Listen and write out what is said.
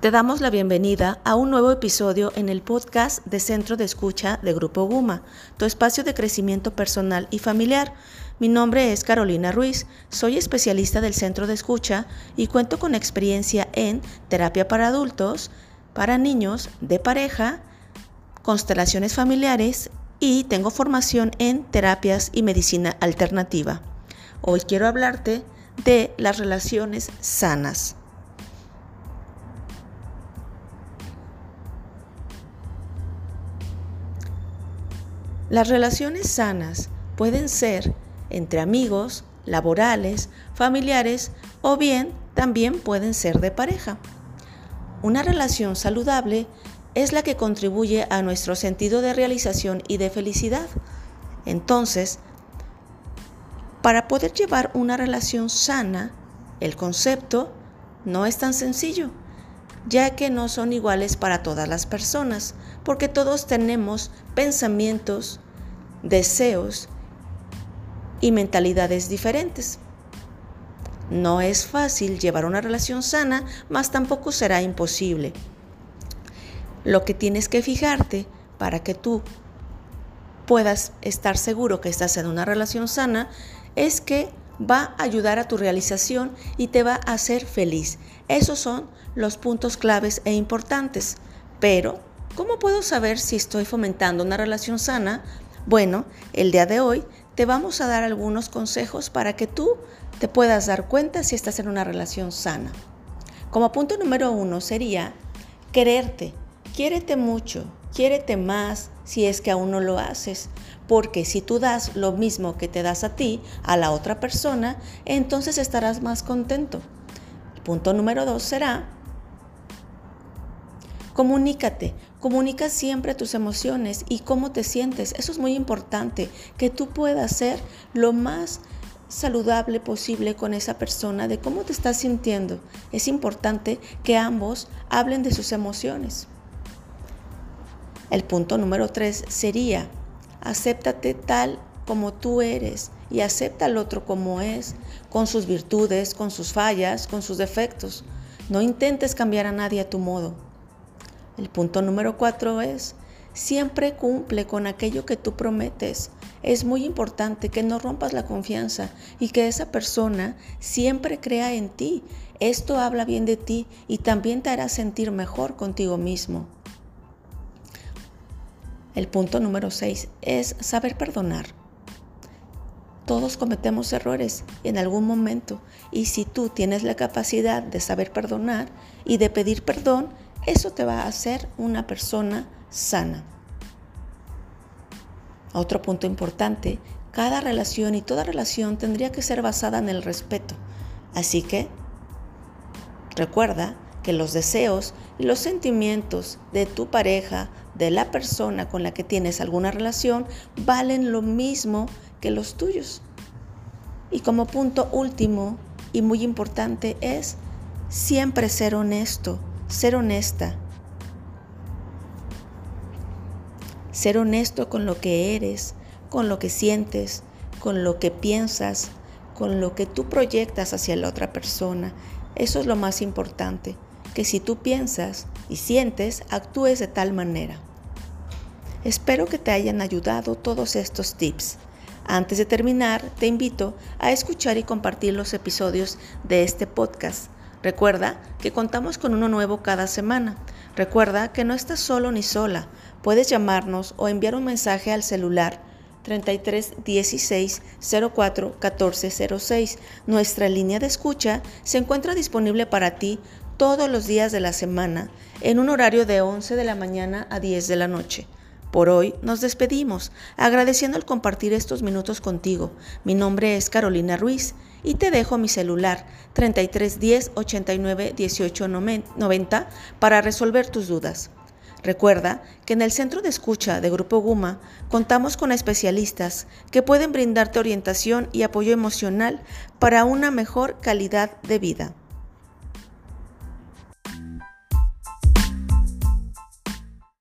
Te damos la bienvenida a un nuevo episodio en el podcast de Centro de Escucha de Grupo Guma, tu espacio de crecimiento personal y familiar. Mi nombre es Carolina Ruiz, soy especialista del Centro de Escucha y cuento con experiencia en terapia para adultos, para niños, de pareja, constelaciones familiares y tengo formación en terapias y medicina alternativa. Hoy quiero hablarte de las relaciones sanas. Las relaciones sanas pueden ser entre amigos, laborales, familiares o bien también pueden ser de pareja. Una relación saludable es la que contribuye a nuestro sentido de realización y de felicidad. Entonces, para poder llevar una relación sana, el concepto no es tan sencillo ya que no son iguales para todas las personas, porque todos tenemos pensamientos, deseos y mentalidades diferentes. No es fácil llevar una relación sana, mas tampoco será imposible. Lo que tienes que fijarte para que tú puedas estar seguro que estás en una relación sana es que va a ayudar a tu realización y te va a hacer feliz. Esos son los puntos claves e importantes. Pero, ¿cómo puedo saber si estoy fomentando una relación sana? Bueno, el día de hoy te vamos a dar algunos consejos para que tú te puedas dar cuenta si estás en una relación sana. Como punto número uno sería quererte. Quiérete mucho, quiérete más si es que aún no lo haces. Porque si tú das lo mismo que te das a ti, a la otra persona, entonces estarás más contento. punto número dos será Comunícate, comunica siempre tus emociones y cómo te sientes. Eso es muy importante, que tú puedas ser lo más saludable posible con esa persona, de cómo te estás sintiendo. Es importante que ambos hablen de sus emociones. El punto número tres sería, acéptate tal como tú eres y acepta al otro como es, con sus virtudes, con sus fallas, con sus defectos. No intentes cambiar a nadie a tu modo. El punto número cuatro es, siempre cumple con aquello que tú prometes. Es muy importante que no rompas la confianza y que esa persona siempre crea en ti. Esto habla bien de ti y también te hará sentir mejor contigo mismo. El punto número seis es saber perdonar. Todos cometemos errores en algún momento y si tú tienes la capacidad de saber perdonar y de pedir perdón, eso te va a hacer una persona sana. Otro punto importante, cada relación y toda relación tendría que ser basada en el respeto. Así que recuerda que los deseos y los sentimientos de tu pareja, de la persona con la que tienes alguna relación, valen lo mismo que los tuyos. Y como punto último y muy importante es siempre ser honesto ser honesta. Ser honesto con lo que eres, con lo que sientes, con lo que piensas, con lo que tú proyectas hacia la otra persona. Eso es lo más importante, que si tú piensas y sientes, actúes de tal manera. Espero que te hayan ayudado todos estos tips. Antes de terminar, te invito a escuchar y compartir los episodios de este podcast Recuerda que contamos con uno nuevo cada semana. Recuerda que no estás solo ni sola. Puedes llamarnos o enviar un mensaje al celular 33 16 04 14 06. Nuestra línea de escucha se encuentra disponible para ti todos los días de la semana en un horario de 11 de la mañana a 10 de la noche. Por hoy nos despedimos, agradeciendo el compartir estos minutos contigo. Mi nombre es Carolina Ruiz y te dejo mi celular 3310 89 18 90 para resolver tus dudas. Recuerda que en el centro de escucha de Grupo Guma contamos con especialistas que pueden brindarte orientación y apoyo emocional para una mejor calidad de vida.